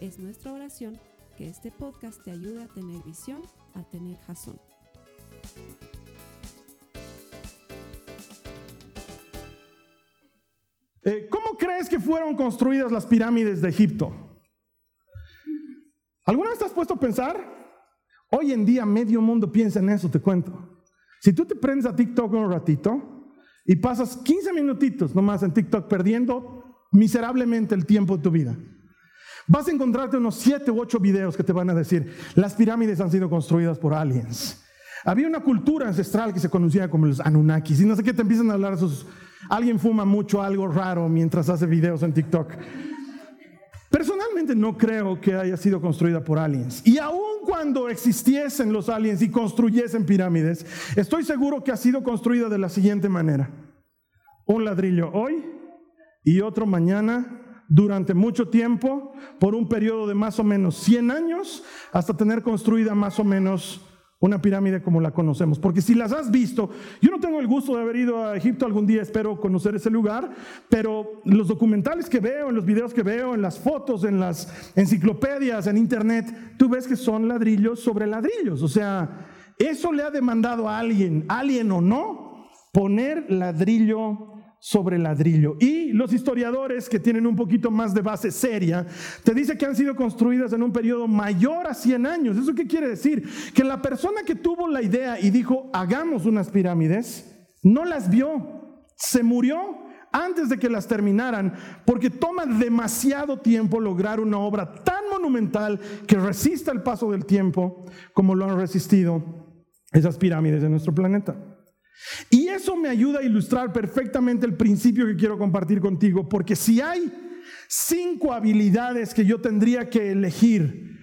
Es nuestra oración que este podcast te ayude a tener visión, a tener jazón. Eh, ¿Cómo crees que fueron construidas las pirámides de Egipto? ¿Alguna vez te has puesto a pensar? Hoy en día medio mundo piensa en eso, te cuento. Si tú te prendes a TikTok un ratito y pasas 15 minutitos nomás en TikTok perdiendo miserablemente el tiempo de tu vida, vas a encontrarte unos 7 u 8 videos que te van a decir, las pirámides han sido construidas por aliens. Había una cultura ancestral que se conocía como los Anunnakis y no sé qué te empiezan a hablar esos... Alguien fuma mucho algo raro mientras hace videos en TikTok. Personalmente no creo que haya sido construida por aliens. Y aun cuando existiesen los aliens y construyesen pirámides, estoy seguro que ha sido construida de la siguiente manera. Un ladrillo hoy y otro mañana durante mucho tiempo, por un periodo de más o menos 100 años, hasta tener construida más o menos una pirámide como la conocemos. Porque si las has visto, yo no tengo el gusto de haber ido a Egipto algún día, espero conocer ese lugar, pero los documentales que veo, en los videos que veo, en las fotos, en las enciclopedias, en internet, tú ves que son ladrillos sobre ladrillos. O sea, eso le ha demandado a alguien, alguien o no, poner ladrillo sobre ladrillo. Y los historiadores que tienen un poquito más de base seria, te dice que han sido construidas en un periodo mayor a 100 años. ¿Eso qué quiere decir? Que la persona que tuvo la idea y dijo, hagamos unas pirámides, no las vio, se murió antes de que las terminaran, porque toma demasiado tiempo lograr una obra tan monumental que resista el paso del tiempo como lo han resistido esas pirámides de nuestro planeta. Y eso me ayuda a ilustrar perfectamente el principio que quiero compartir contigo, porque si hay cinco habilidades que yo tendría que elegir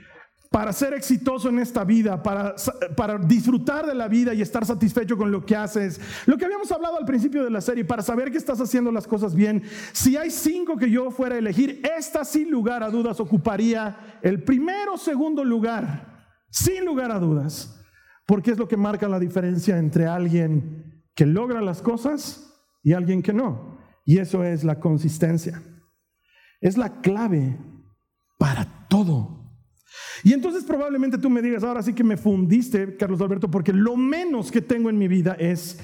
para ser exitoso en esta vida, para, para, disfrutar de la vida y estar satisfecho con lo que haces, lo que habíamos hablado al principio de la serie, para saber que estás haciendo las cosas bien, si hay cinco que yo fuera a elegir, esta sin lugar a dudas ocuparía el primero o segundo lugar, sin lugar a dudas. Porque es lo que marca la diferencia entre alguien que logra las cosas y alguien que no. Y eso es la consistencia. Es la clave para todo. Y entonces probablemente tú me digas, ahora sí que me fundiste, Carlos Alberto, porque lo menos que tengo en mi vida es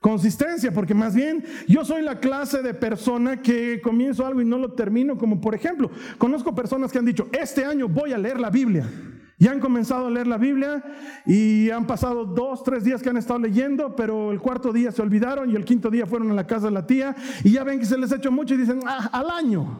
consistencia, porque más bien yo soy la clase de persona que comienzo algo y no lo termino, como por ejemplo, conozco personas que han dicho, este año voy a leer la Biblia. Y han comenzado a leer la Biblia y han pasado dos, tres días que han estado leyendo, pero el cuarto día se olvidaron y el quinto día fueron a la casa de la tía y ya ven que se les ha mucho y dicen, ah, al año.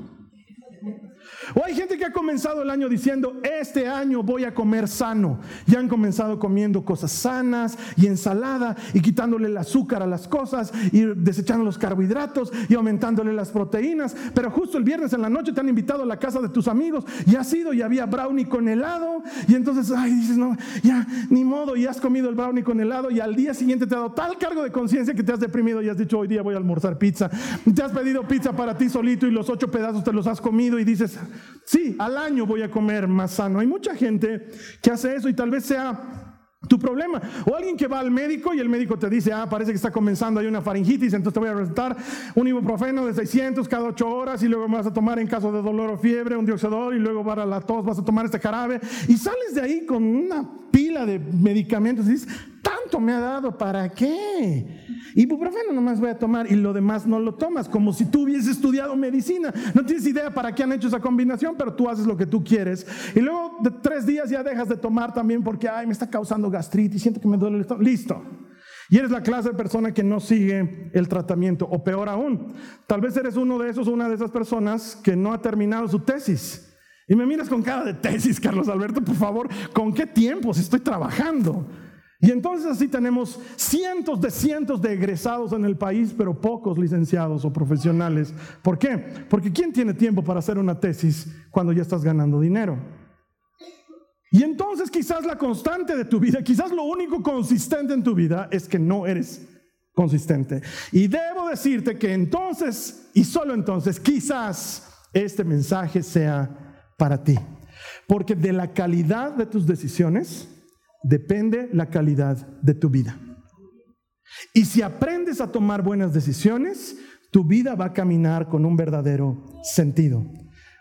O hay gente que ha comenzado el año diciendo, este año voy a comer sano. Y han comenzado comiendo cosas sanas y ensalada y quitándole el azúcar a las cosas y desechando los carbohidratos y aumentándole las proteínas. Pero justo el viernes en la noche te han invitado a la casa de tus amigos y has ido y había brownie con helado. Y entonces, ay, dices, no, ya, ni modo, y has comido el brownie con helado y al día siguiente te ha dado tal cargo de conciencia que te has deprimido y has dicho, hoy día voy a almorzar pizza. Te has pedido pizza para ti solito y los ocho pedazos te los has comido y dices, Sí, al año voy a comer más sano. Hay mucha gente que hace eso y tal vez sea tu problema. O alguien que va al médico y el médico te dice, ah, parece que está comenzando, hay una faringitis, entonces te voy a recetar un ibuprofeno de 600 cada 8 horas y luego vas a tomar en caso de dolor o fiebre un dioxador y luego para la tos vas a tomar este jarabe y sales de ahí con una pila de medicamentos y dices, tanto me ha dado, ¿para qué? Ibuprofeno nomás voy a tomar y lo demás no lo tomas, como si tú hubieses estudiado medicina. No tienes idea para qué han hecho esa combinación, pero tú haces lo que tú quieres. Y luego de tres días ya dejas de tomar también porque, ay, me está causando gastritis, siento que me duele el estómago. Listo. Y eres la clase de persona que no sigue el tratamiento. O peor aún, tal vez eres uno de esos, una de esas personas que no ha terminado su tesis. Y me miras con cara de tesis, Carlos Alberto, por favor, ¿con qué tiempos estoy trabajando? Y entonces así tenemos cientos de cientos de egresados en el país, pero pocos licenciados o profesionales. ¿Por qué? Porque ¿quién tiene tiempo para hacer una tesis cuando ya estás ganando dinero? Y entonces quizás la constante de tu vida, quizás lo único consistente en tu vida es que no eres consistente. Y debo decirte que entonces, y solo entonces, quizás este mensaje sea para ti. Porque de la calidad de tus decisiones depende la calidad de tu vida. Y si aprendes a tomar buenas decisiones, tu vida va a caminar con un verdadero sentido.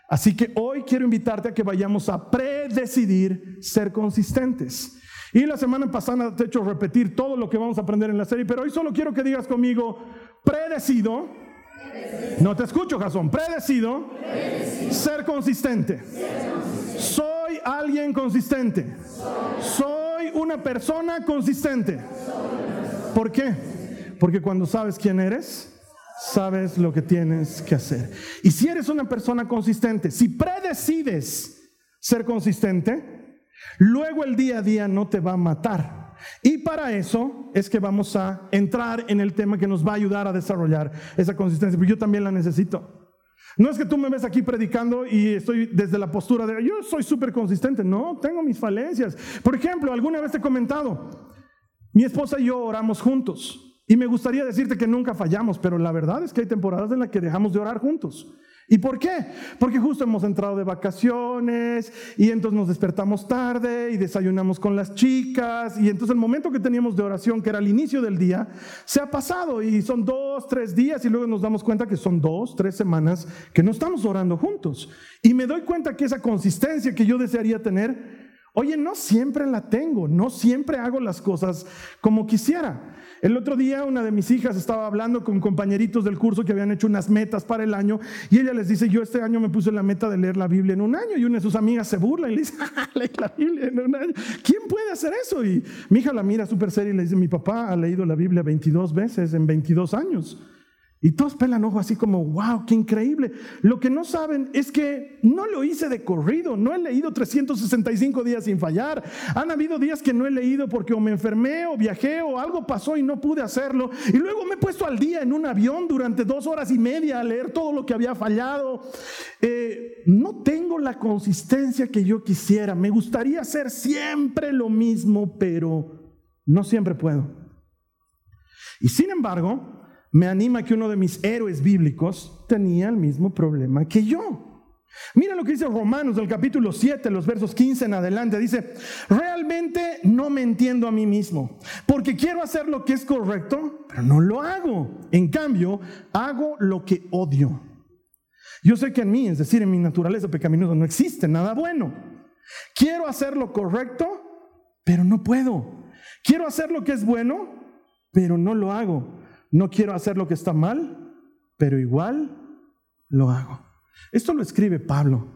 Así que hoy quiero invitarte a que vayamos a predecidir ser consistentes. Y la semana pasada te he hecho repetir todo lo que vamos a aprender en la serie, pero hoy solo quiero que digas conmigo, predecido. No te escucho, Jason. Predecido, ser consistente. Soy alguien consistente. Soy una persona consistente. ¿Por qué? Porque cuando sabes quién eres, sabes lo que tienes que hacer. Y si eres una persona consistente, si predecides ser consistente, luego el día a día no te va a matar. Y para eso es que vamos a entrar en el tema que nos va a ayudar a desarrollar esa consistencia, porque yo también la necesito. No es que tú me ves aquí predicando y estoy desde la postura de yo soy súper consistente. No, tengo mis falencias. Por ejemplo, alguna vez te he comentado, mi esposa y yo oramos juntos. Y me gustaría decirte que nunca fallamos, pero la verdad es que hay temporadas en las que dejamos de orar juntos. ¿Y por qué? Porque justo hemos entrado de vacaciones y entonces nos despertamos tarde y desayunamos con las chicas y entonces el momento que teníamos de oración, que era el inicio del día, se ha pasado y son dos, tres días y luego nos damos cuenta que son dos, tres semanas que no estamos orando juntos. Y me doy cuenta que esa consistencia que yo desearía tener, oye, no siempre la tengo, no siempre hago las cosas como quisiera. El otro día una de mis hijas estaba hablando con compañeritos del curso que habían hecho unas metas para el año y ella les dice, yo este año me puse la meta de leer la Biblia en un año y una de sus amigas se burla y le dice, ah, lee la Biblia en un año. ¿Quién puede hacer eso? Y mi hija la mira súper seria y le dice, mi papá ha leído la Biblia 22 veces en 22 años. Y todos pelan ojo así como, wow, qué increíble. Lo que no saben es que no lo hice de corrido, no he leído 365 días sin fallar. Han habido días que no he leído porque o me enfermé o viajé o algo pasó y no pude hacerlo. Y luego me he puesto al día en un avión durante dos horas y media a leer todo lo que había fallado. Eh, no tengo la consistencia que yo quisiera. Me gustaría hacer siempre lo mismo, pero no siempre puedo. Y sin embargo, me anima que uno de mis héroes bíblicos tenía el mismo problema que yo. Mira lo que dice Romanos del capítulo 7, los versos 15 en adelante. Dice, realmente no me entiendo a mí mismo, porque quiero hacer lo que es correcto, pero no lo hago. En cambio, hago lo que odio. Yo sé que en mí, es decir, en mi naturaleza pecaminosa, no existe nada bueno. Quiero hacer lo correcto, pero no puedo. Quiero hacer lo que es bueno, pero no lo hago. No quiero hacer lo que está mal, pero igual lo hago. Esto lo escribe Pablo.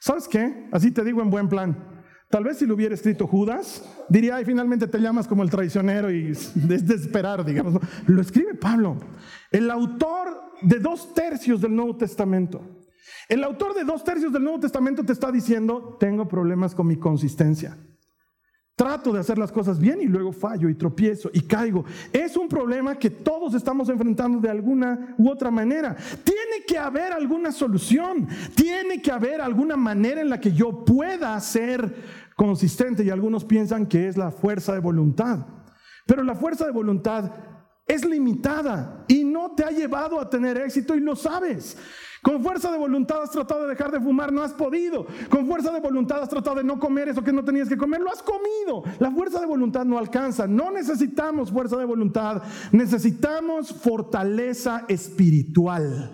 ¿Sabes qué? Así te digo en buen plan. Tal vez si lo hubiera escrito Judas, diría, ay, finalmente te llamas como el traicionero y es de digamos. Lo escribe Pablo, el autor de dos tercios del Nuevo Testamento. El autor de dos tercios del Nuevo Testamento te está diciendo, tengo problemas con mi consistencia. Trato de hacer las cosas bien y luego fallo y tropiezo y caigo. Es un problema que todos estamos enfrentando de alguna u otra manera. Tiene que haber alguna solución. Tiene que haber alguna manera en la que yo pueda ser consistente. Y algunos piensan que es la fuerza de voluntad. Pero la fuerza de voluntad es limitada y no te ha llevado a tener éxito y lo sabes. Con fuerza de voluntad has tratado de dejar de fumar, no has podido. Con fuerza de voluntad has tratado de no comer eso que no tenías que comer, lo has comido. La fuerza de voluntad no alcanza. No necesitamos fuerza de voluntad, necesitamos fortaleza espiritual.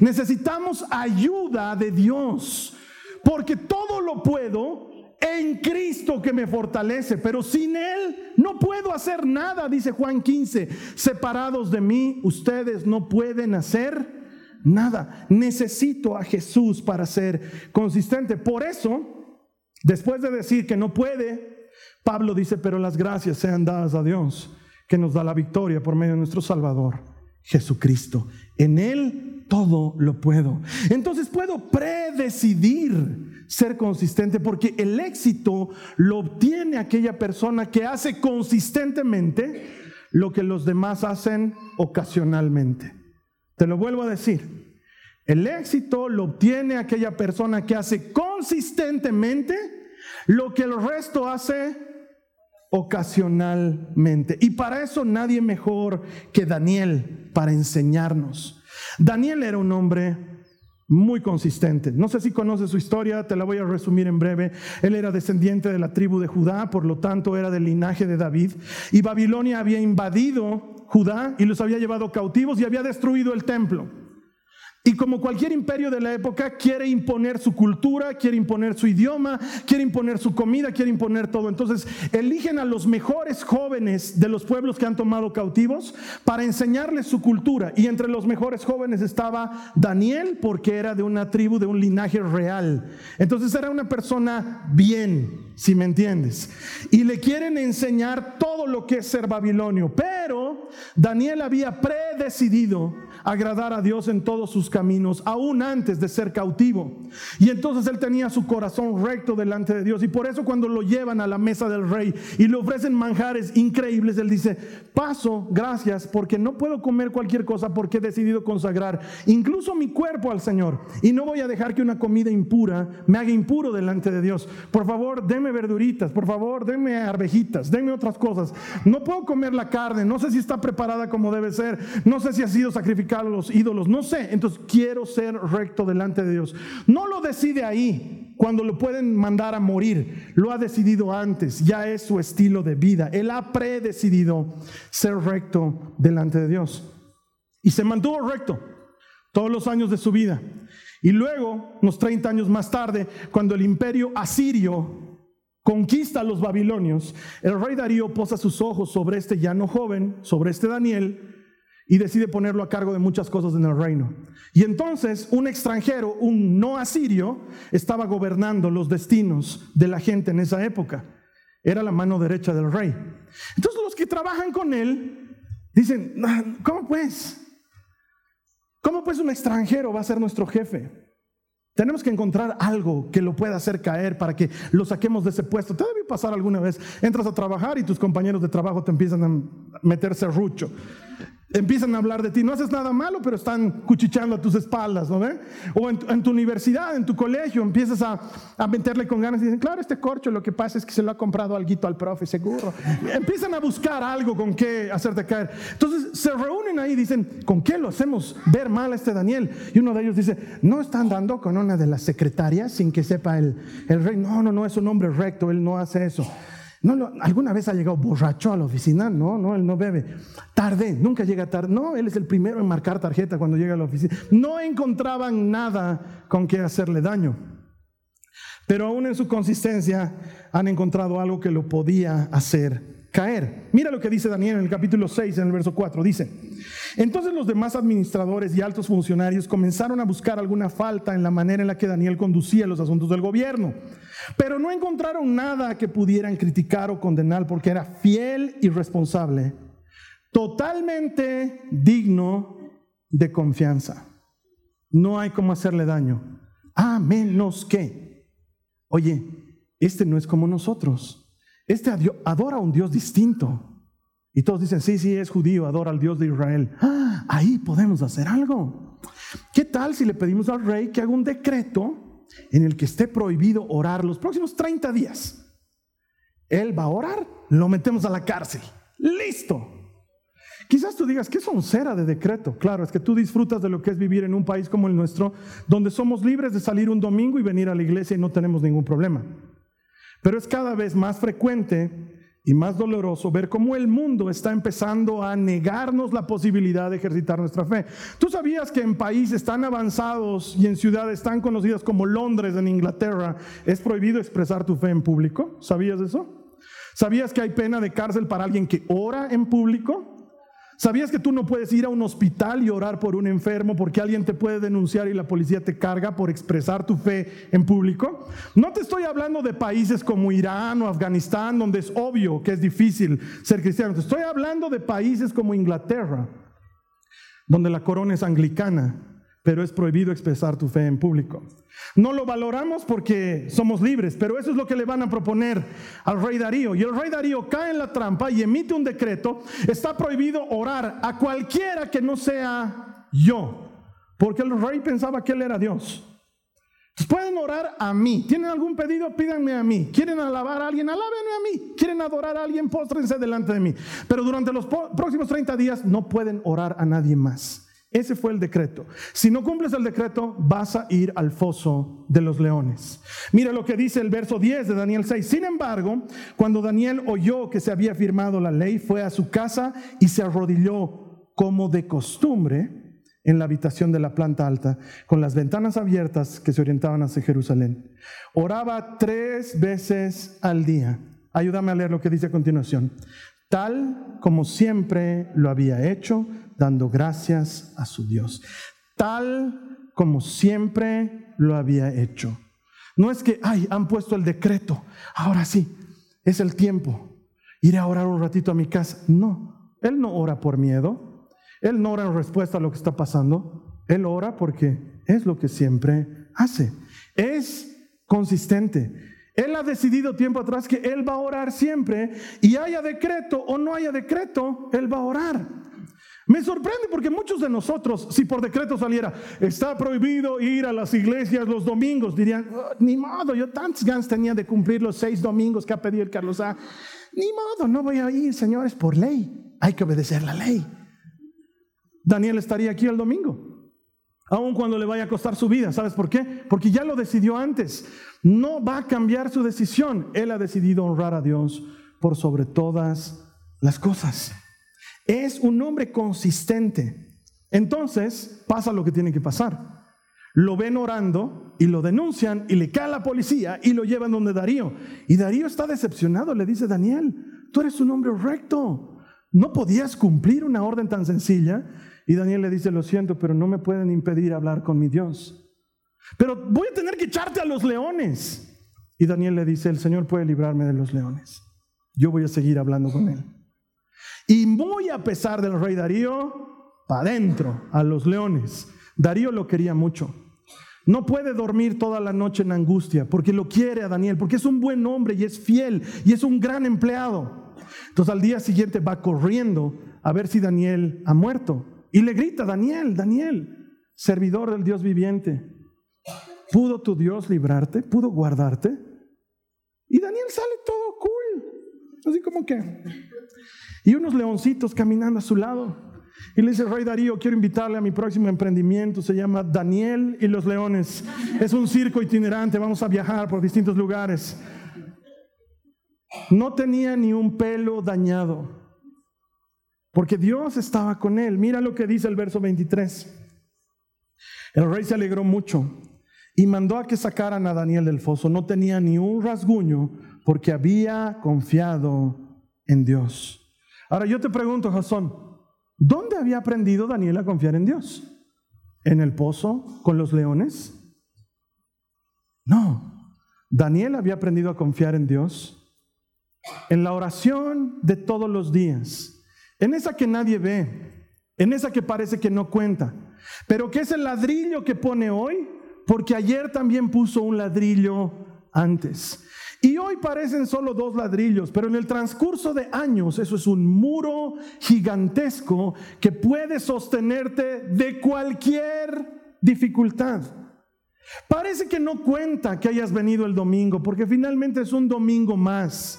Necesitamos ayuda de Dios, porque todo lo puedo en Cristo que me fortalece, pero sin Él no puedo hacer nada, dice Juan 15. Separados de mí, ustedes no pueden hacer nada. Necesito a Jesús para ser consistente. Por eso, después de decir que no puede, Pablo dice, pero las gracias sean dadas a Dios, que nos da la victoria por medio de nuestro Salvador, Jesucristo. En Él todo lo puedo. Entonces puedo predecidir ser consistente porque el éxito lo obtiene aquella persona que hace consistentemente lo que los demás hacen ocasionalmente. Te lo vuelvo a decir. El éxito lo obtiene aquella persona que hace consistentemente lo que el resto hace ocasionalmente. Y para eso nadie mejor que Daniel para enseñarnos. Daniel era un hombre muy consistente. No sé si conoces su historia, te la voy a resumir en breve. Él era descendiente de la tribu de Judá, por lo tanto era del linaje de David, y Babilonia había invadido Judá y los había llevado cautivos y había destruido el templo. Y como cualquier imperio de la época, quiere imponer su cultura, quiere imponer su idioma, quiere imponer su comida, quiere imponer todo. Entonces, eligen a los mejores jóvenes de los pueblos que han tomado cautivos para enseñarles su cultura. Y entre los mejores jóvenes estaba Daniel, porque era de una tribu, de un linaje real. Entonces, era una persona bien, si me entiendes. Y le quieren enseñar todo lo que es ser babilonio. Pero Daniel había predecidido agradar a Dios en todos sus caminos, aún antes de ser cautivo. Y entonces él tenía su corazón recto delante de Dios. Y por eso cuando lo llevan a la mesa del rey y le ofrecen manjares increíbles, él dice, paso, gracias, porque no puedo comer cualquier cosa porque he decidido consagrar incluso mi cuerpo al Señor. Y no voy a dejar que una comida impura me haga impuro delante de Dios. Por favor, denme verduritas, por favor, denme arvejitas, denme otras cosas. No puedo comer la carne, no sé si está preparada como debe ser, no sé si ha sido sacrificada a los ídolos, no sé. Entonces quiero ser recto delante de Dios. No lo decide ahí, cuando lo pueden mandar a morir. Lo ha decidido antes, ya es su estilo de vida. Él ha predecidido ser recto delante de Dios. Y se mantuvo recto todos los años de su vida. Y luego, unos 30 años más tarde, cuando el imperio asirio conquista a los babilonios, el rey Darío posa sus ojos sobre este llano joven, sobre este Daniel, y decide ponerlo a cargo de muchas cosas en el reino. Y entonces un extranjero, un no asirio, estaba gobernando los destinos de la gente en esa época. Era la mano derecha del rey. Entonces los que trabajan con él dicen, ¿cómo pues? ¿Cómo pues un extranjero va a ser nuestro jefe? Tenemos que encontrar algo que lo pueda hacer caer para que lo saquemos de ese puesto. Te debe pasar alguna vez. Entras a trabajar y tus compañeros de trabajo te empiezan a meterse rucho empiezan a hablar de ti. No haces nada malo, pero están cuchicheando a tus espaldas, ¿no ve? O en, tu universidad, en tu colegio, empiezas a, a, meterle con ganas y dicen, claro, este corcho lo que pasa es que se lo ha comprado algo al profe, seguro. empiezan a buscar algo con qué hacerte caer. Entonces se reúnen ahí y dicen, ¿con qué lo hacemos ver mal a este Daniel? Y uno de ellos dice, no está andando con una de las secretarias sin que sepa el, el rey. No, no, no, es un hombre recto, él no hace eso. No, ¿Alguna vez ha llegado borracho a la oficina? No, no, él no bebe. Tarde, nunca llega tarde. No, él es el primero en marcar tarjeta cuando llega a la oficina. No encontraban nada con que hacerle daño. Pero aún en su consistencia han encontrado algo que lo podía hacer caer. Mira lo que dice Daniel en el capítulo 6, en el verso 4. Dice, entonces los demás administradores y altos funcionarios comenzaron a buscar alguna falta en la manera en la que Daniel conducía los asuntos del gobierno pero no encontraron nada que pudieran criticar o condenar porque era fiel y responsable, totalmente digno de confianza. No hay cómo hacerle daño, a menos que, oye, este no es como nosotros. Este adora a un Dios distinto. Y todos dicen, sí, sí, es judío, adora al Dios de Israel. Ah, ahí podemos hacer algo. ¿Qué tal si le pedimos al rey que haga un decreto en el que esté prohibido orar los próximos 30 días. Él va a orar, lo metemos a la cárcel. Listo. Quizás tú digas, ¿qué cera de decreto? Claro, es que tú disfrutas de lo que es vivir en un país como el nuestro, donde somos libres de salir un domingo y venir a la iglesia y no tenemos ningún problema. Pero es cada vez más frecuente y más doloroso ver cómo el mundo está empezando a negarnos la posibilidad de ejercitar nuestra fe. ¿Tú sabías que en países tan avanzados y en ciudades tan conocidas como Londres, en Inglaterra, es prohibido expresar tu fe en público? ¿Sabías eso? ¿Sabías que hay pena de cárcel para alguien que ora en público? ¿Sabías que tú no puedes ir a un hospital y orar por un enfermo porque alguien te puede denunciar y la policía te carga por expresar tu fe en público? No te estoy hablando de países como Irán o Afganistán donde es obvio que es difícil ser cristiano. Te estoy hablando de países como Inglaterra, donde la corona es anglicana pero es prohibido expresar tu fe en público. No lo valoramos porque somos libres, pero eso es lo que le van a proponer al rey Darío. Y el rey Darío cae en la trampa y emite un decreto. Está prohibido orar a cualquiera que no sea yo, porque el rey pensaba que él era Dios. pueden orar a mí. ¿Tienen algún pedido? Pídanme a mí. ¿Quieren alabar a alguien? Alábenme a mí. ¿Quieren adorar a alguien? Póstrense delante de mí. Pero durante los próximos 30 días no pueden orar a nadie más. Ese fue el decreto. Si no cumples el decreto, vas a ir al foso de los leones. Mira lo que dice el verso 10 de Daniel 6. Sin embargo, cuando Daniel oyó que se había firmado la ley, fue a su casa y se arrodilló como de costumbre en la habitación de la planta alta, con las ventanas abiertas que se orientaban hacia Jerusalén. Oraba tres veces al día. Ayúdame a leer lo que dice a continuación. Tal como siempre lo había hecho, dando gracias a su Dios. Tal como siempre lo había hecho. No es que, ay, han puesto el decreto, ahora sí, es el tiempo. Iré a orar un ratito a mi casa. No, Él no ora por miedo, él no ora en respuesta a lo que está pasando, Él ora porque es lo que siempre hace. Es consistente. Él ha decidido tiempo atrás que Él va a orar siempre y haya decreto o no haya decreto, Él va a orar. Me sorprende porque muchos de nosotros, si por decreto saliera, está prohibido ir a las iglesias los domingos, dirían, oh, ni modo, yo tantos ganas tenía de cumplir los seis domingos que ha pedido el Carlos A. Ni modo, no voy a ir, señores, por ley. Hay que obedecer la ley. Daniel estaría aquí el domingo, aun cuando le vaya a costar su vida. ¿Sabes por qué? Porque ya lo decidió antes. No va a cambiar su decisión. Él ha decidido honrar a Dios por sobre todas las cosas. Es un hombre consistente. Entonces pasa lo que tiene que pasar. Lo ven orando y lo denuncian y le cae a la policía y lo llevan donde Darío. Y Darío está decepcionado, le dice Daniel, tú eres un hombre recto, no podías cumplir una orden tan sencilla. Y Daniel le dice, lo siento, pero no me pueden impedir hablar con mi Dios. Pero voy a tener que echarte a los leones. Y Daniel le dice, el Señor puede librarme de los leones. Yo voy a seguir hablando con él. Y muy a pesar del rey Darío, para adentro, a los leones. Darío lo quería mucho. No puede dormir toda la noche en angustia porque lo quiere a Daniel, porque es un buen hombre y es fiel y es un gran empleado. Entonces al día siguiente va corriendo a ver si Daniel ha muerto. Y le grita, Daniel, Daniel, servidor del Dios viviente, ¿pudo tu Dios librarte? ¿Pudo guardarte? Y Daniel sale todo cool, así como que... Y unos leoncitos caminando a su lado. Y le dice, Rey Darío, quiero invitarle a mi próximo emprendimiento, se llama Daniel y los Leones. Es un circo itinerante, vamos a viajar por distintos lugares. No tenía ni un pelo dañado porque Dios estaba con él. Mira lo que dice el verso 23. El rey se alegró mucho y mandó a que sacaran a Daniel del foso. No tenía ni un rasguño porque había confiado en Dios. Ahora yo te pregunto, Jasón, ¿dónde había aprendido Daniel a confiar en Dios? ¿En el pozo con los leones? No, Daniel había aprendido a confiar en Dios en la oración de todos los días en esa que nadie ve, en esa que parece que no cuenta, pero que es el ladrillo que pone hoy, porque ayer también puso un ladrillo antes. Y hoy parecen solo dos ladrillos, pero en el transcurso de años eso es un muro gigantesco que puede sostenerte de cualquier dificultad. Parece que no cuenta que hayas venido el domingo, porque finalmente es un domingo más.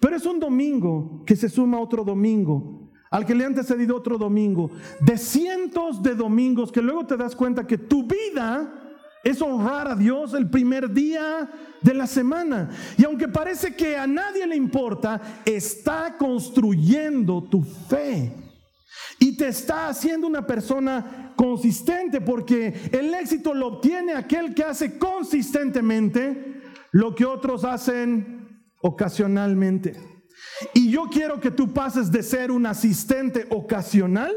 Pero es un domingo que se suma otro domingo, al que le ha antecedido otro domingo, de cientos de domingos que luego te das cuenta que tu vida es honrar a Dios el primer día de la semana. Y aunque parece que a nadie le importa, está construyendo tu fe. Y te está haciendo una persona consistente porque el éxito lo obtiene aquel que hace consistentemente lo que otros hacen ocasionalmente. Y yo quiero que tú pases de ser un asistente ocasional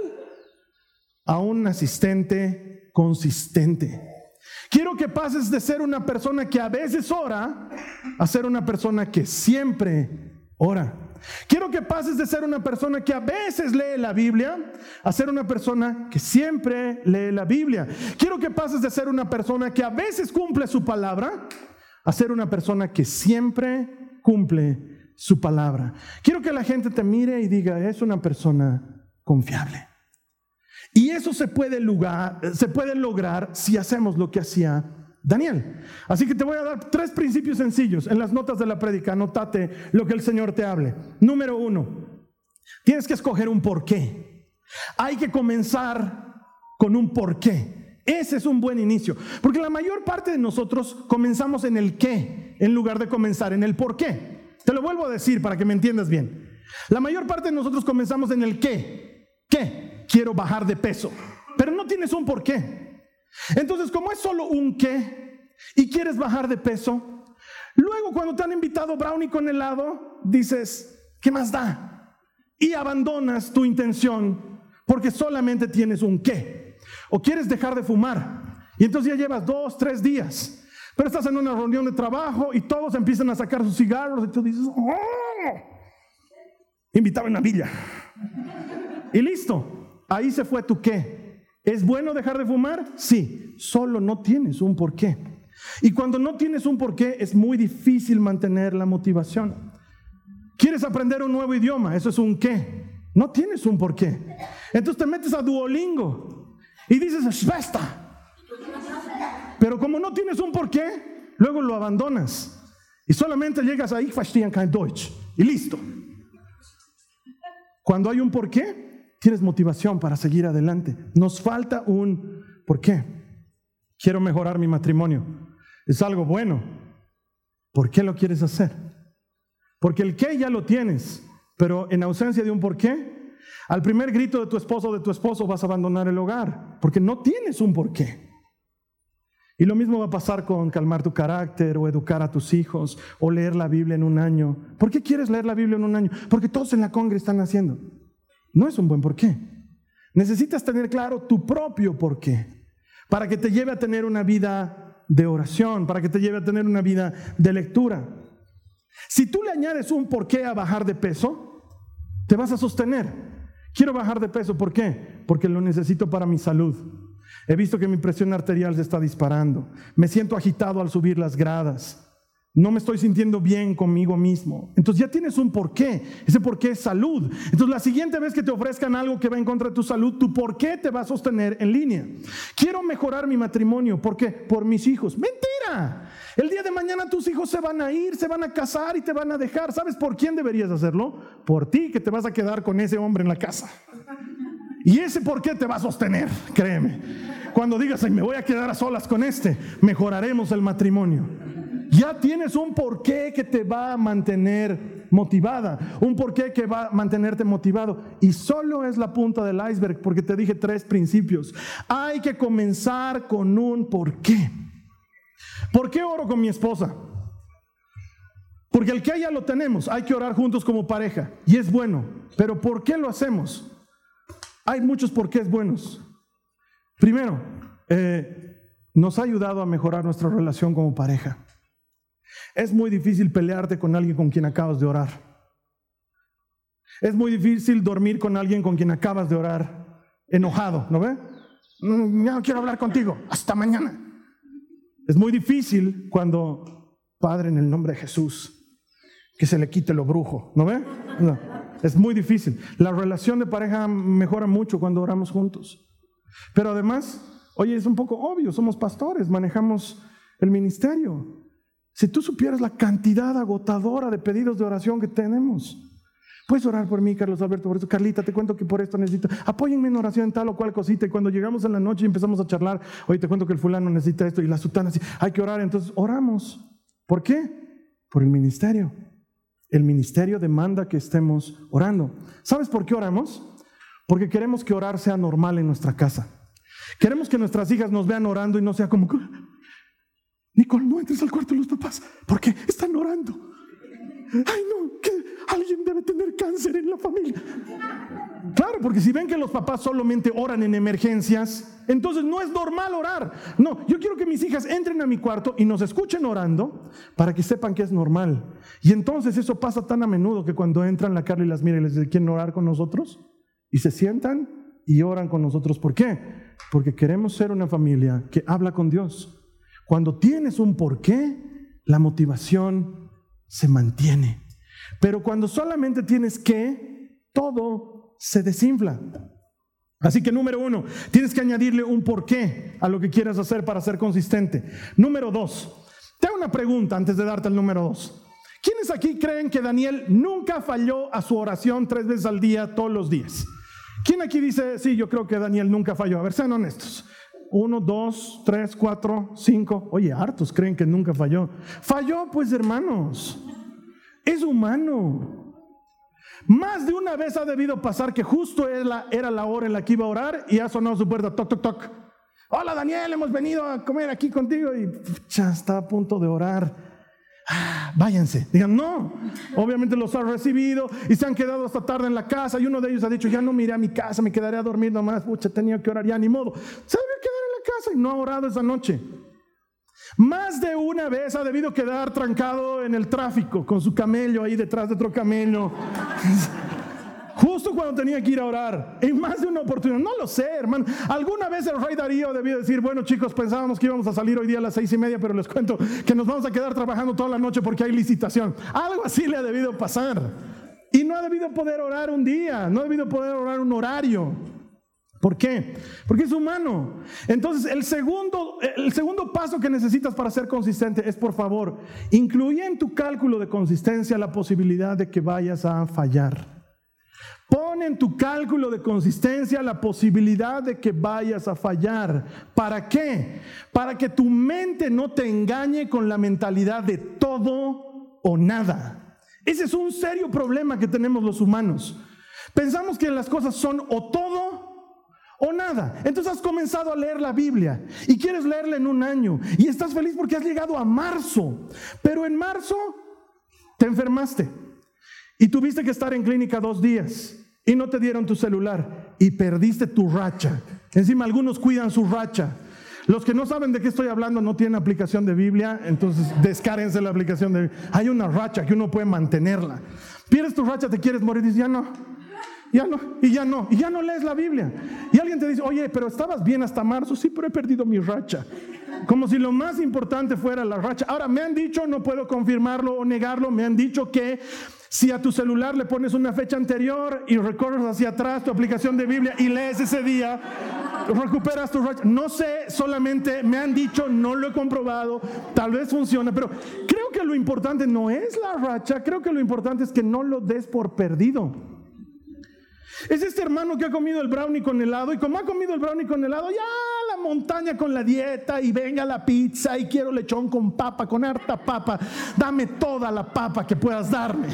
a un asistente consistente. Quiero que pases de ser una persona que a veces ora a ser una persona que siempre ora. Quiero que pases de ser una persona que a veces lee la Biblia a ser una persona que siempre lee la Biblia. Quiero que pases de ser una persona que a veces cumple su palabra a ser una persona que siempre cumple su palabra. Quiero que la gente te mire y diga, es una persona confiable. Y eso se puede, lograr si hacemos lo que hacía Daniel. Así que te voy a dar tres principios sencillos en las notas de la prédica. Anotate lo que el Señor te hable. Número uno, tienes que escoger un porqué. Hay que comenzar con un porqué. Ese es un buen inicio. Porque la mayor parte de nosotros comenzamos en el qué en lugar de comenzar en el por qué. Te lo vuelvo a decir para que me entiendas bien. La mayor parte de nosotros comenzamos en el qué. ¿Qué? Quiero bajar de peso. Pero no tienes un por qué. Entonces, como es solo un qué y quieres bajar de peso, luego cuando te han invitado brownie con helado, dices, ¿qué más da? Y abandonas tu intención porque solamente tienes un qué. O quieres dejar de fumar y entonces ya llevas dos, tres días. Pero estás en una reunión de trabajo y todos empiezan a sacar sus cigarros y tú dices, ¡Oh! en la villa. Y listo, ahí se fue tu qué. ¿Es bueno dejar de fumar? Sí, solo no tienes un porqué. Y cuando no tienes un porqué es muy difícil mantener la motivación. ¿Quieres aprender un nuevo idioma? Eso es un qué. No tienes un porqué. Entonces te metes a Duolingo y dices. Pero como no tienes un porqué, luego lo abandonas. Y solamente llegas a Ich kein Deutsch. Y listo. Cuando hay un porqué, tienes motivación para seguir adelante. Nos falta un ¿por qué? Quiero mejorar mi matrimonio. Es algo bueno. ¿Por qué lo quieres hacer? Porque el qué ya lo tienes, pero en ausencia de un por qué, al primer grito de tu esposo o de tu esposo vas a abandonar el hogar, porque no tienes un por qué. Y lo mismo va a pasar con calmar tu carácter o educar a tus hijos o leer la Biblia en un año. ¿Por qué quieres leer la Biblia en un año? Porque todos en la congre están haciendo. No es un buen porqué. Necesitas tener claro tu propio porqué para que te lleve a tener una vida de oración, para que te lleve a tener una vida de lectura. Si tú le añades un porqué a bajar de peso, te vas a sostener. Quiero bajar de peso, ¿por qué? Porque lo necesito para mi salud. He visto que mi presión arterial se está disparando. Me siento agitado al subir las gradas. No me estoy sintiendo bien conmigo mismo. Entonces ya tienes un porqué. Ese porqué es salud. Entonces la siguiente vez que te ofrezcan algo que va en contra de tu salud, tu porqué te va a sostener en línea. Quiero mejorar mi matrimonio. ¿Por qué? Por mis hijos. Mentira. El día de mañana tus hijos se van a ir, se van a casar y te van a dejar. ¿Sabes por quién deberías hacerlo? Por ti que te vas a quedar con ese hombre en la casa. Y ese porqué te va a sostener, créeme. Cuando digas, me voy a quedar a solas con este, mejoraremos el matrimonio. Ya tienes un porqué que te va a mantener motivada, un porqué que va a mantenerte motivado. Y solo es la punta del iceberg, porque te dije tres principios. Hay que comenzar con un porqué. ¿Por qué oro con mi esposa? Porque el que ya lo tenemos, hay que orar juntos como pareja. Y es bueno. Pero ¿por qué lo hacemos? Hay muchos porqués buenos. Primero, eh, nos ha ayudado a mejorar nuestra relación como pareja. Es muy difícil pelearte con alguien con quien acabas de orar. Es muy difícil dormir con alguien con quien acabas de orar enojado, ¿no ve? Mm, no quiero hablar contigo, hasta mañana. Es muy difícil cuando, Padre, en el nombre de Jesús, que se le quite lo brujo, ¿no ve? es muy difícil. La relación de pareja mejora mucho cuando oramos juntos. Pero además, oye, es un poco obvio, somos pastores, manejamos el ministerio. Si tú supieras la cantidad agotadora de pedidos de oración que tenemos. Puedes orar por mí, Carlos Alberto, por eso. Carlita, te cuento que por esto necesito. Apóyenme en oración en tal o cual cosita. Y cuando llegamos en la noche y empezamos a charlar, oye, te cuento que el fulano necesita esto y la sutana así. Hay que orar. Entonces oramos. ¿Por qué? Por el ministerio. El ministerio demanda que estemos orando. ¿Sabes por qué oramos? Porque queremos que orar sea normal en nuestra casa. Queremos que nuestras hijas nos vean orando y no sea como, Nicole, no entres al cuarto de los papás porque están orando. Ay, no, que alguien debe tener cáncer en la familia. Claro, porque si ven que los papás solamente oran en emergencias, entonces no es normal orar. No, yo quiero que mis hijas entren a mi cuarto y nos escuchen orando para que sepan que es normal. Y entonces eso pasa tan a menudo que cuando entran la Carla y las mira y les dice, ¿quieren orar con nosotros? Y se sientan y oran con nosotros. ¿Por qué? Porque queremos ser una familia que habla con Dios cuando tienes un porqué, la motivación se mantiene. Pero cuando solamente tienes que, todo se desinfla. Así que número uno, tienes que añadirle un porqué a lo que quieras hacer para ser consistente. Número dos, te hago una pregunta antes de darte el número dos. ¿Quiénes aquí creen que Daniel nunca falló a su oración tres veces al día, todos los días? ¿Quién aquí dice, sí, yo creo que Daniel nunca falló? A ver, sean honestos. Uno, dos, tres, cuatro, cinco. Oye, hartos creen que nunca falló. Falló, pues hermanos. Es humano. Más de una vez ha debido pasar que justo era la hora en la que iba a orar y ha sonado su puerta, toc, toc, toc. Hola Daniel, hemos venido a comer aquí contigo y ya está a punto de orar. Ah, váyanse. Digan, no. Obviamente los ha recibido y se han quedado hasta tarde en la casa y uno de ellos ha dicho, ya no miré a mi casa, me quedaré a dormir nomás. Pucha, tenía que orar, ya ni modo. En la casa y no ha orado esa noche. Más de una vez ha debido quedar trancado en el tráfico con su camello ahí detrás de otro camello. Justo cuando tenía que ir a orar. En más de una oportunidad. No lo sé, hermano. Alguna vez el rey Darío debió decir, bueno chicos, pensábamos que íbamos a salir hoy día a las seis y media, pero les cuento que nos vamos a quedar trabajando toda la noche porque hay licitación. Algo así le ha debido pasar. Y no ha debido poder orar un día, no ha debido poder orar un horario. ¿Por qué? Porque es humano. Entonces, el segundo, el segundo paso que necesitas para ser consistente es, por favor, incluye en tu cálculo de consistencia la posibilidad de que vayas a fallar. Pon en tu cálculo de consistencia la posibilidad de que vayas a fallar. ¿Para qué? Para que tu mente no te engañe con la mentalidad de todo o nada. Ese es un serio problema que tenemos los humanos. Pensamos que las cosas son o todo o nada. Entonces has comenzado a leer la Biblia y quieres leerla en un año y estás feliz porque has llegado a marzo, pero en marzo te enfermaste y tuviste que estar en clínica dos días y no te dieron tu celular y perdiste tu racha. Encima algunos cuidan su racha. Los que no saben de qué estoy hablando no tienen aplicación de Biblia, entonces descárguense la aplicación de Hay una racha que uno puede mantenerla. Pierdes tu racha, te quieres morir, dices, ya no, ya no, y ya no, y ya no lees la Biblia. Y alguien te dice, oye, pero estabas bien hasta marzo, sí, pero he perdido mi racha. Como si lo más importante fuera la racha. Ahora, me han dicho, no puedo confirmarlo o negarlo, me han dicho que si a tu celular le pones una fecha anterior y recorres hacia atrás tu aplicación de Biblia y lees ese día, recuperas tu racha. No sé, solamente me han dicho, no lo he comprobado, tal vez funciona, pero creo que lo importante no es la racha, creo que lo importante es que no lo des por perdido. Es este hermano que ha comido el brownie con helado y como ha comido el brownie con helado, ya la montaña con la dieta y venga la pizza y quiero lechón con papa, con harta papa. Dame toda la papa que puedas darme.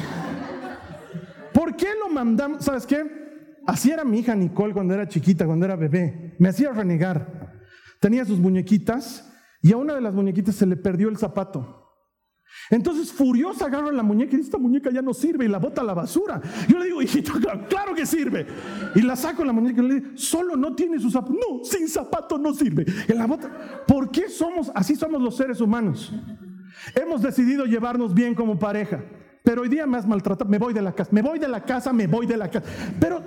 ¿Por qué lo mandamos? ¿Sabes qué? Así era mi hija Nicole cuando era chiquita, cuando era bebé. Me hacía renegar. Tenía sus muñequitas y a una de las muñequitas se le perdió el zapato. Entonces, furiosa, agarra la muñeca y dice, esta muñeca ya no sirve y la bota a la basura. Yo le digo, hijito, claro, que sirve. Y la saco la muñeca y le digo, solo no tiene su zapato. No, sin zapato no sirve. Y la bota. ¿Por qué somos, así somos los seres humanos? Hemos decidido llevarnos bien como pareja. Pero hoy día me has maltratado, me voy de la casa, me voy de la casa, me voy de la casa. Pero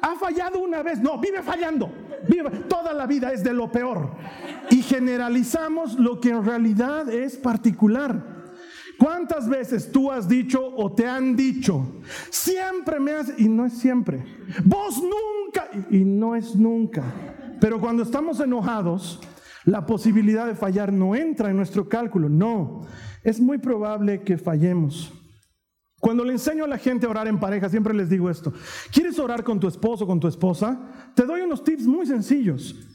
ha fallado una vez, no, vive fallando. Vive, toda la vida es de lo peor. Y generalizamos lo que en realidad es particular. ¿Cuántas veces tú has dicho o te han dicho, siempre me has, y no es siempre, vos nunca, y no es nunca. Pero cuando estamos enojados, la posibilidad de fallar no entra en nuestro cálculo, no. Es muy probable que fallemos. Cuando le enseño a la gente a orar en pareja, siempre les digo esto. ¿Quieres orar con tu esposo o con tu esposa? Te doy unos tips muy sencillos.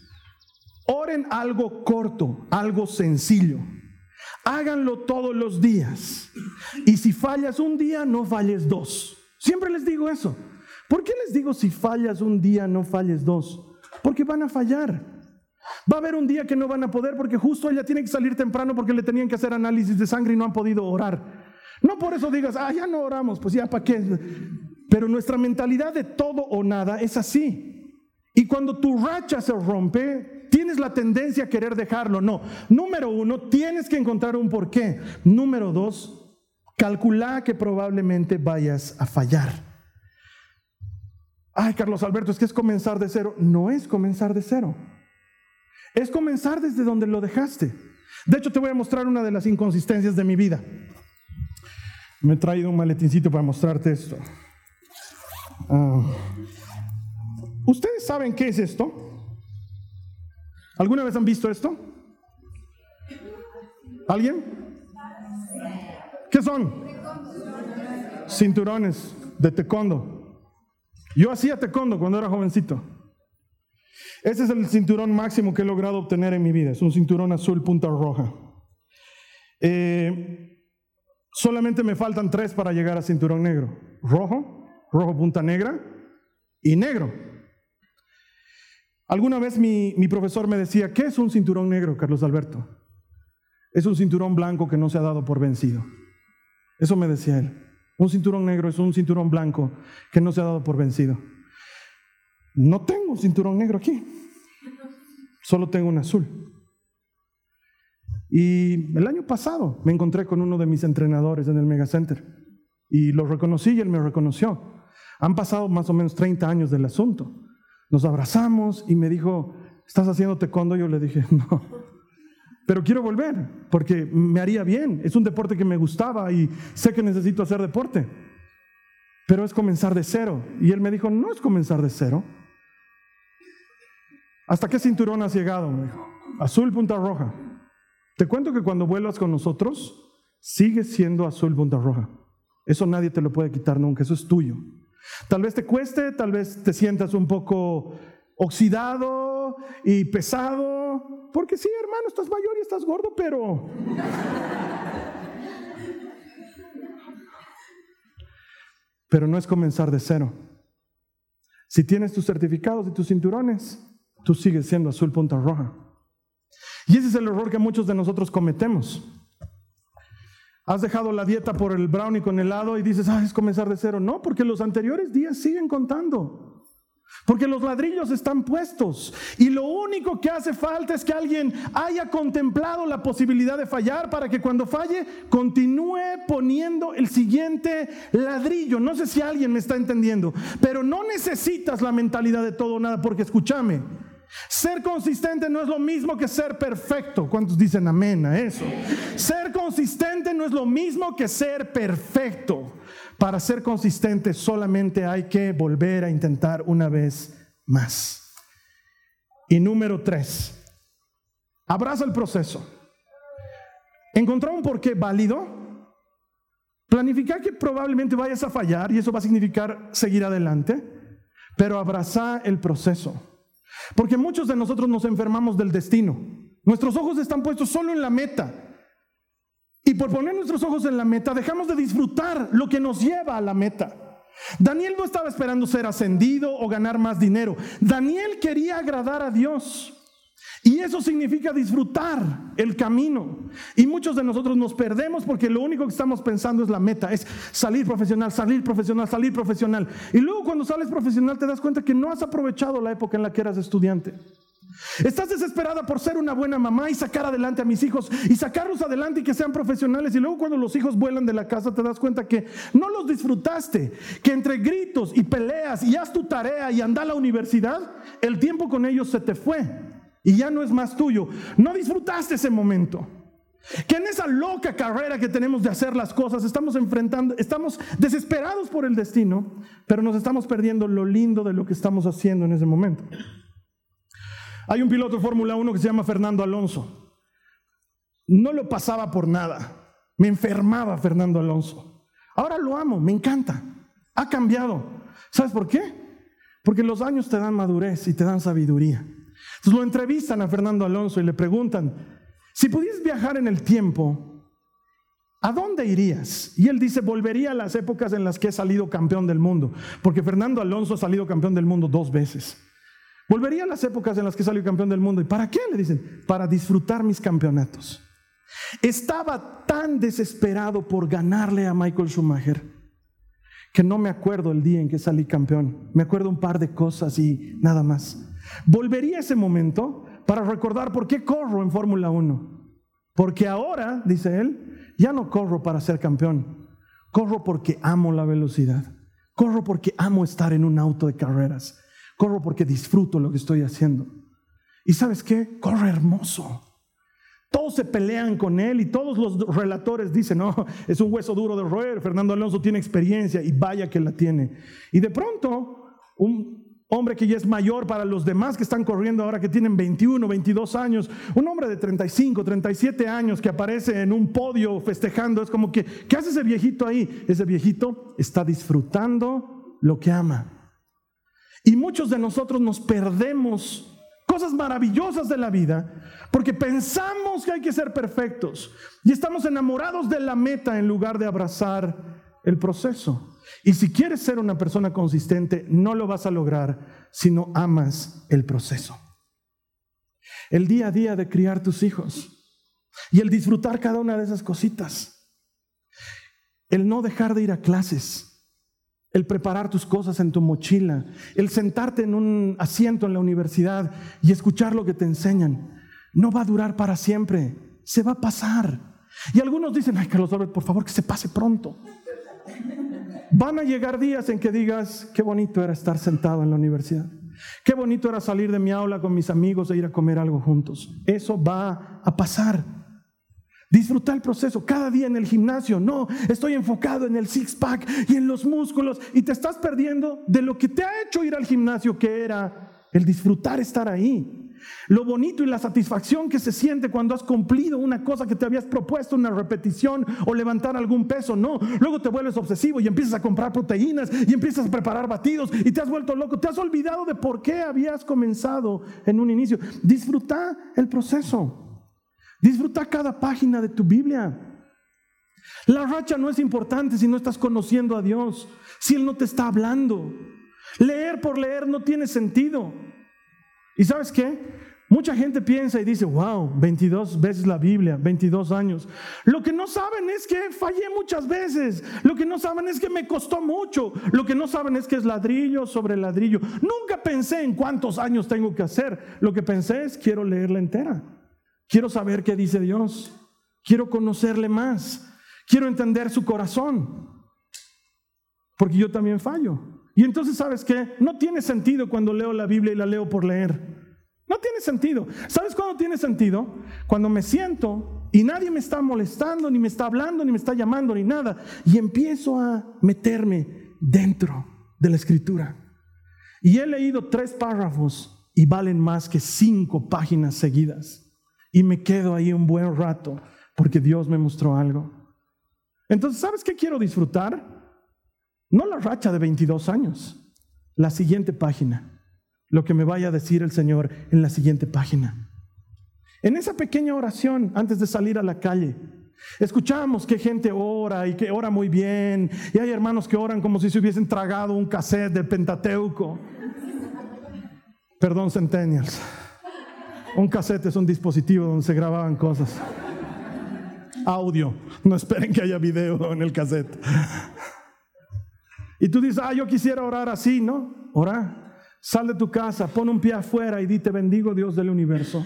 Oren algo corto, algo sencillo. Háganlo todos los días. Y si fallas un día, no falles dos. Siempre les digo eso. ¿Por qué les digo si fallas un día, no falles dos? Porque van a fallar. Va a haber un día que no van a poder porque justo ella tiene que salir temprano porque le tenían que hacer análisis de sangre y no han podido orar. No por eso digas, ah, ya no oramos, pues ya para qué. Pero nuestra mentalidad de todo o nada es así. Y cuando tu racha se rompe, tienes la tendencia a querer dejarlo. No. Número uno, tienes que encontrar un porqué. Número dos, calcula que probablemente vayas a fallar. Ay, Carlos Alberto, es que es comenzar de cero. No es comenzar de cero. Es comenzar desde donde lo dejaste. De hecho, te voy a mostrar una de las inconsistencias de mi vida. Me he traído un maletincito para mostrarte esto. Ah. ¿Ustedes saben qué es esto? ¿Alguna vez han visto esto? ¿Alguien? ¿Qué son? Cinturones de taekwondo. Yo hacía taekwondo cuando era jovencito. Ese es el cinturón máximo que he logrado obtener en mi vida. Es un cinturón azul punta roja. Eh, solamente me faltan tres para llegar a cinturón negro. Rojo, rojo punta negra y negro. Alguna vez mi, mi profesor me decía, ¿qué es un cinturón negro, Carlos Alberto? Es un cinturón blanco que no se ha dado por vencido. Eso me decía él. Un cinturón negro es un cinturón blanco que no se ha dado por vencido. No tengo cinturón negro aquí, solo tengo un azul. Y el año pasado me encontré con uno de mis entrenadores en el Mega Center y lo reconocí y él me reconoció. Han pasado más o menos 30 años del asunto. Nos abrazamos y me dijo, ¿estás haciendo taekwondo? Yo le dije, no, pero quiero volver porque me haría bien. Es un deporte que me gustaba y sé que necesito hacer deporte. Pero es comenzar de cero. Y él me dijo, no es comenzar de cero. ¿Hasta qué cinturón has llegado? Me dijo, azul punta roja. Te cuento que cuando vuelvas con nosotros, sigues siendo azul punta roja. Eso nadie te lo puede quitar nunca, eso es tuyo. Tal vez te cueste, tal vez te sientas un poco oxidado y pesado, porque sí, hermano, estás mayor y estás gordo, pero... Pero no es comenzar de cero. Si tienes tus certificados y tus cinturones, tú sigues siendo azul punta roja. Y ese es el error que muchos de nosotros cometemos. Has dejado la dieta por el brownie con helado y dices, ah, es comenzar de cero. No, porque los anteriores días siguen contando. Porque los ladrillos están puestos y lo único que hace falta es que alguien haya contemplado la posibilidad de fallar para que cuando falle continúe poniendo el siguiente ladrillo. No sé si alguien me está entendiendo, pero no necesitas la mentalidad de todo o nada porque escúchame. Ser consistente no es lo mismo que ser perfecto. ¿Cuántos dicen amén a eso? Ser consistente no es lo mismo que ser perfecto. Para ser consistente solamente hay que volver a intentar una vez más. Y número tres, abraza el proceso. Encontrar un porqué válido. Planificar que probablemente vayas a fallar y eso va a significar seguir adelante, pero abraza el proceso. Porque muchos de nosotros nos enfermamos del destino. Nuestros ojos están puestos solo en la meta. Y por poner nuestros ojos en la meta, dejamos de disfrutar lo que nos lleva a la meta. Daniel no estaba esperando ser ascendido o ganar más dinero. Daniel quería agradar a Dios. Y eso significa disfrutar el camino. Y muchos de nosotros nos perdemos porque lo único que estamos pensando es la meta, es salir profesional, salir profesional, salir profesional. Y luego cuando sales profesional te das cuenta que no has aprovechado la época en la que eras estudiante. Estás desesperada por ser una buena mamá y sacar adelante a mis hijos y sacarlos adelante y que sean profesionales. Y luego cuando los hijos vuelan de la casa te das cuenta que no los disfrutaste, que entre gritos y peleas y haz tu tarea y anda a la universidad, el tiempo con ellos se te fue y ya no es más tuyo. No disfrutaste ese momento. Que en esa loca carrera que tenemos de hacer las cosas estamos enfrentando, estamos desesperados por el destino, pero nos estamos perdiendo lo lindo de lo que estamos haciendo en ese momento. Hay un piloto de Fórmula 1 que se llama Fernando Alonso. No lo pasaba por nada. Me enfermaba Fernando Alonso. Ahora lo amo, me encanta. Ha cambiado. ¿Sabes por qué? Porque los años te dan madurez y te dan sabiduría. Entonces lo entrevistan a Fernando Alonso y le preguntan, si pudieras viajar en el tiempo, ¿a dónde irías? Y él dice, volvería a las épocas en las que he salido campeón del mundo, porque Fernando Alonso ha salido campeón del mundo dos veces. Volvería a las épocas en las que salió campeón del mundo. ¿Y para qué? Le dicen, para disfrutar mis campeonatos. Estaba tan desesperado por ganarle a Michael Schumacher que no me acuerdo el día en que salí campeón. Me acuerdo un par de cosas y nada más. Volvería a ese momento para recordar por qué corro en Fórmula 1. Porque ahora, dice él, ya no corro para ser campeón. Corro porque amo la velocidad. Corro porque amo estar en un auto de carreras. Corro porque disfruto lo que estoy haciendo. ¿Y sabes qué? Corre hermoso. Todos se pelean con él y todos los relatores dicen, no, es un hueso duro de roer, Fernando Alonso tiene experiencia y vaya que la tiene. Y de pronto, un hombre que ya es mayor para los demás que están corriendo ahora que tienen 21, 22 años, un hombre de 35, 37 años que aparece en un podio festejando, es como que, ¿qué hace ese viejito ahí? Ese viejito está disfrutando lo que ama. Y muchos de nosotros nos perdemos cosas maravillosas de la vida porque pensamos que hay que ser perfectos y estamos enamorados de la meta en lugar de abrazar el proceso. Y si quieres ser una persona consistente, no lo vas a lograr si no amas el proceso. El día a día de criar tus hijos y el disfrutar cada una de esas cositas. El no dejar de ir a clases, el preparar tus cosas en tu mochila, el sentarte en un asiento en la universidad y escuchar lo que te enseñan, no va a durar para siempre, se va a pasar. Y algunos dicen, ay Carlos por favor que se pase pronto. Van a llegar días en que digas, qué bonito era estar sentado en la universidad. Qué bonito era salir de mi aula con mis amigos e ir a comer algo juntos. Eso va a pasar. Disfrutar el proceso cada día en el gimnasio. No, estoy enfocado en el six-pack y en los músculos y te estás perdiendo de lo que te ha hecho ir al gimnasio, que era el disfrutar estar ahí. Lo bonito y la satisfacción que se siente cuando has cumplido una cosa que te habías propuesto, una repetición o levantar algún peso. No, luego te vuelves obsesivo y empiezas a comprar proteínas y empiezas a preparar batidos y te has vuelto loco. Te has olvidado de por qué habías comenzado en un inicio. Disfruta el proceso. Disfruta cada página de tu Biblia. La racha no es importante si no estás conociendo a Dios, si Él no te está hablando. Leer por leer no tiene sentido. ¿Y sabes qué? Mucha gente piensa y dice, wow, 22 veces la Biblia, 22 años. Lo que no saben es que fallé muchas veces. Lo que no saben es que me costó mucho. Lo que no saben es que es ladrillo sobre ladrillo. Nunca pensé en cuántos años tengo que hacer. Lo que pensé es, quiero leerla entera. Quiero saber qué dice Dios. Quiero conocerle más. Quiero entender su corazón. Porque yo también fallo. Y entonces, ¿sabes qué? No tiene sentido cuando leo la Biblia y la leo por leer. No tiene sentido. ¿Sabes cuándo tiene sentido? Cuando me siento y nadie me está molestando, ni me está hablando, ni me está llamando, ni nada. Y empiezo a meterme dentro de la escritura. Y he leído tres párrafos y valen más que cinco páginas seguidas. Y me quedo ahí un buen rato porque Dios me mostró algo. Entonces, ¿sabes qué quiero disfrutar? No la racha de 22 años, la siguiente página, lo que me vaya a decir el Señor en la siguiente página. En esa pequeña oración, antes de salir a la calle, escuchamos que gente ora y que ora muy bien, y hay hermanos que oran como si se hubiesen tragado un cassette del Pentateuco. Perdón, centennials. Un cassette es un dispositivo donde se grababan cosas. Audio. No esperen que haya video en el cassette. Y tú dices, ah, yo quisiera orar así, ¿no? Ora. Sal de tu casa, pon un pie afuera y dite, bendigo Dios del universo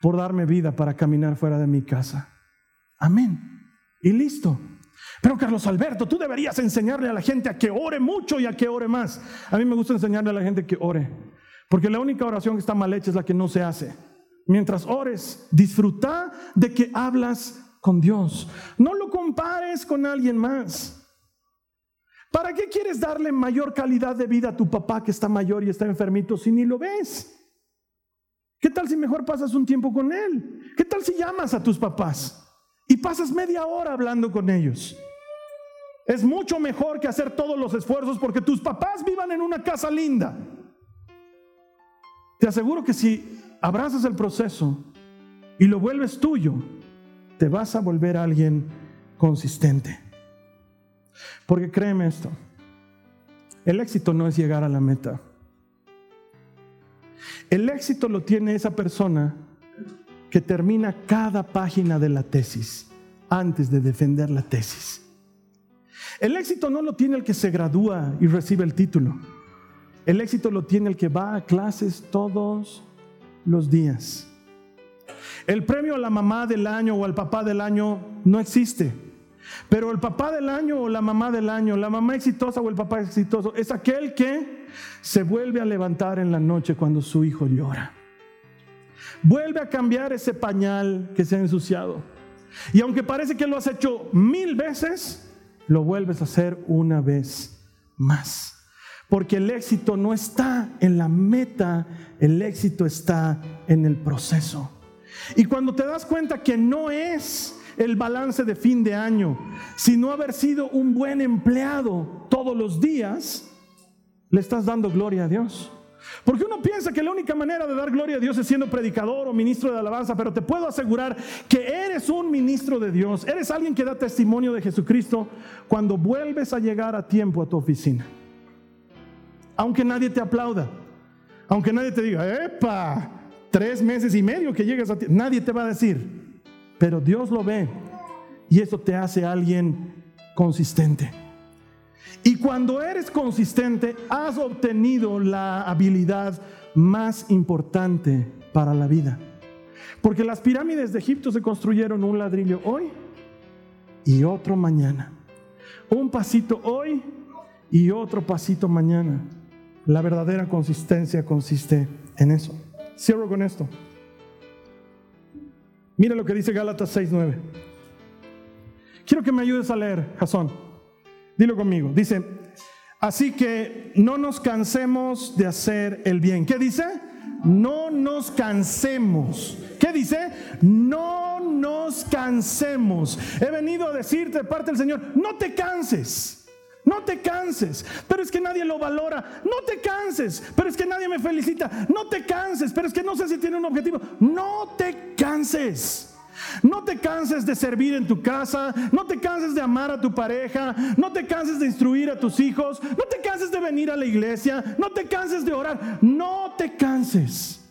por darme vida para caminar fuera de mi casa. Amén. Y listo. Pero Carlos Alberto, tú deberías enseñarle a la gente a que ore mucho y a que ore más. A mí me gusta enseñarle a la gente que ore. Porque la única oración que está mal hecha es la que no se hace. Mientras ores, disfruta de que hablas con Dios. No lo compares con alguien más. ¿Para qué quieres darle mayor calidad de vida a tu papá que está mayor y está enfermito si ni lo ves? ¿Qué tal si mejor pasas un tiempo con él? ¿Qué tal si llamas a tus papás y pasas media hora hablando con ellos? Es mucho mejor que hacer todos los esfuerzos porque tus papás vivan en una casa linda. Te aseguro que si abrazas el proceso y lo vuelves tuyo, te vas a volver alguien consistente. Porque créeme esto, el éxito no es llegar a la meta. El éxito lo tiene esa persona que termina cada página de la tesis antes de defender la tesis. El éxito no lo tiene el que se gradúa y recibe el título. El éxito lo tiene el que va a clases todos los días. El premio a la mamá del año o al papá del año no existe. Pero el papá del año o la mamá del año, la mamá exitosa o el papá exitoso, es aquel que se vuelve a levantar en la noche cuando su hijo llora. Vuelve a cambiar ese pañal que se ha ensuciado. Y aunque parece que lo has hecho mil veces, lo vuelves a hacer una vez más. Porque el éxito no está en la meta, el éxito está en el proceso. Y cuando te das cuenta que no es el balance de fin de año, sino haber sido un buen empleado todos los días, le estás dando gloria a Dios. Porque uno piensa que la única manera de dar gloria a Dios es siendo predicador o ministro de alabanza, pero te puedo asegurar que eres un ministro de Dios, eres alguien que da testimonio de Jesucristo cuando vuelves a llegar a tiempo a tu oficina. Aunque nadie te aplauda, aunque nadie te diga, ¡epa! Tres meses y medio que llegas a tiempo, nadie te va a decir, pero Dios lo ve y eso te hace alguien consistente. Y cuando eres consistente, has obtenido la habilidad más importante para la vida. Porque las pirámides de Egipto se construyeron un ladrillo hoy y otro mañana. Un pasito hoy y otro pasito mañana. La verdadera consistencia consiste en eso. Cierro con esto. Mira lo que dice Gálatas 6:9. Quiero que me ayudes a leer, Jasón. Dilo conmigo. Dice, así que no nos cansemos de hacer el bien. ¿Qué dice? No nos cansemos. ¿Qué dice? No nos cansemos. He venido a decirte de parte del Señor, no te canses. No te canses, pero es que nadie lo valora. No te canses, pero es que nadie me felicita. No te canses, pero es que no sé si tiene un objetivo. No te canses. No te canses de servir en tu casa, no te canses de amar a tu pareja, no te canses de instruir a tus hijos, no te canses de venir a la iglesia, no te canses de orar, no te canses.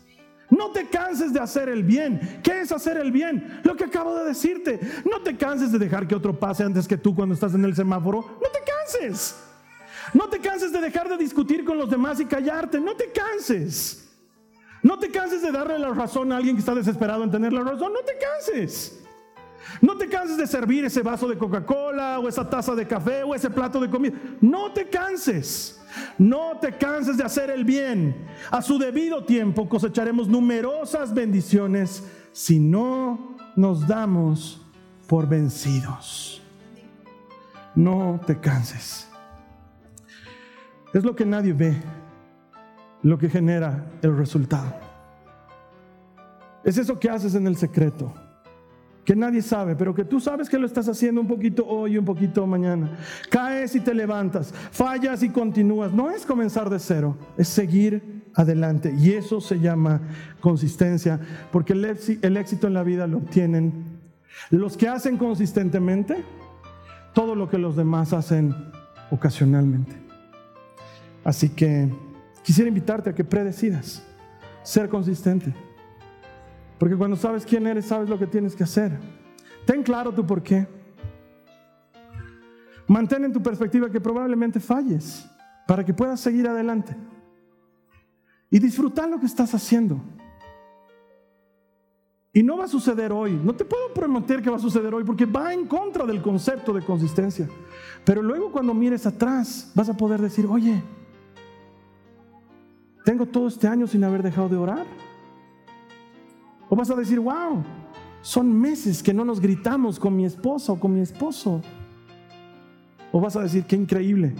No te canses de hacer el bien. ¿Qué es hacer el bien? Lo que acabo de decirte. No te canses de dejar que otro pase antes que tú cuando estás en el semáforo. No te canses. No te canses de dejar de discutir con los demás y callarte. No te canses. No te canses de darle la razón a alguien que está desesperado en tener la razón. No te canses. No te canses de servir ese vaso de Coca-Cola o esa taza de café o ese plato de comida. No te canses. No te canses de hacer el bien. A su debido tiempo cosecharemos numerosas bendiciones si no nos damos por vencidos. No te canses. Es lo que nadie ve lo que genera el resultado. Es eso que haces en el secreto, que nadie sabe, pero que tú sabes que lo estás haciendo un poquito hoy y un poquito mañana. Caes y te levantas, fallas y continúas. No es comenzar de cero, es seguir adelante. Y eso se llama consistencia, porque el, éxito en la vida lo obtienen los que hacen consistentemente todo lo que los demás hacen ocasionalmente. Así que Quisiera invitarte a que predecidas ser consistente. Porque cuando sabes quién eres, sabes lo que tienes que hacer. Ten claro tu por qué. Mantén en tu perspectiva que probablemente falles para que puedas seguir adelante. Y disfrutar lo que estás haciendo. Y no va a suceder hoy. No te puedo prometer que va a suceder hoy porque va en contra del concepto de consistencia. Pero luego cuando mires atrás vas a poder decir, oye, tengo todo este año sin haber dejado de orar. O vas a decir, wow, son meses que no nos gritamos con mi esposa o con mi esposo. O vas a decir, qué increíble.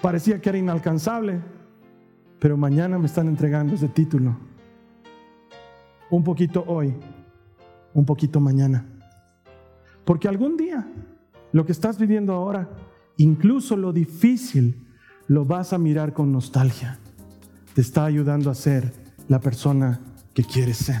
Parecía que era inalcanzable, pero mañana me están entregando ese título. Un poquito hoy, un poquito mañana. Porque algún día lo que estás viviendo ahora, incluso lo difícil, lo vas a mirar con nostalgia te está ayudando a ser la persona que quieres ser.